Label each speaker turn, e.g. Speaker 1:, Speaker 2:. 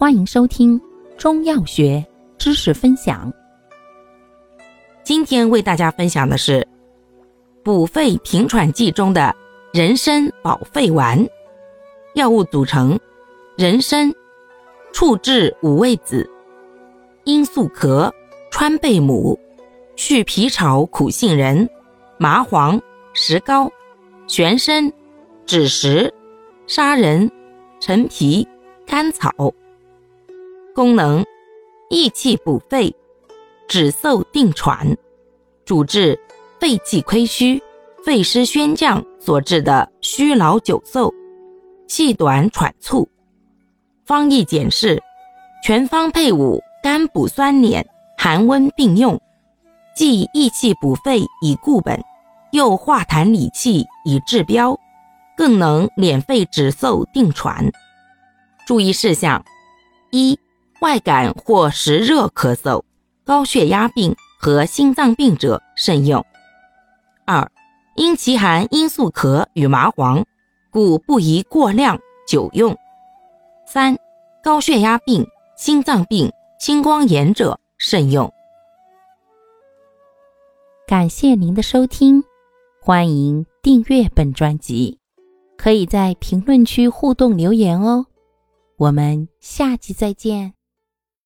Speaker 1: 欢迎收听中药学知识分享。
Speaker 2: 今天为大家分享的是补肺平喘剂中的人参保肺丸。药物组成：人参、处置五味子、罂粟壳、川贝母、去皮草苦杏仁、麻黄、石膏、玄参、枳实、砂仁、陈皮、甘草。功能：益气补肺，止嗽定喘，主治肺气亏虚、肺湿宣降所致的虚劳久嗽、气短喘促。方义简释：全方配伍甘补酸敛、寒温并用，既益气补肺以固本，又化痰理气以治标，更能敛肺止嗽定喘。注意事项：一。外感或实热咳嗽、高血压病和心脏病者慎用。二，因其含罂粟壳与麻黄，故不宜过量久用。三，高血压病、心脏病、青光眼者慎用。
Speaker 1: 感谢您的收听，欢迎订阅本专辑，可以在评论区互动留言哦。我们下期再见。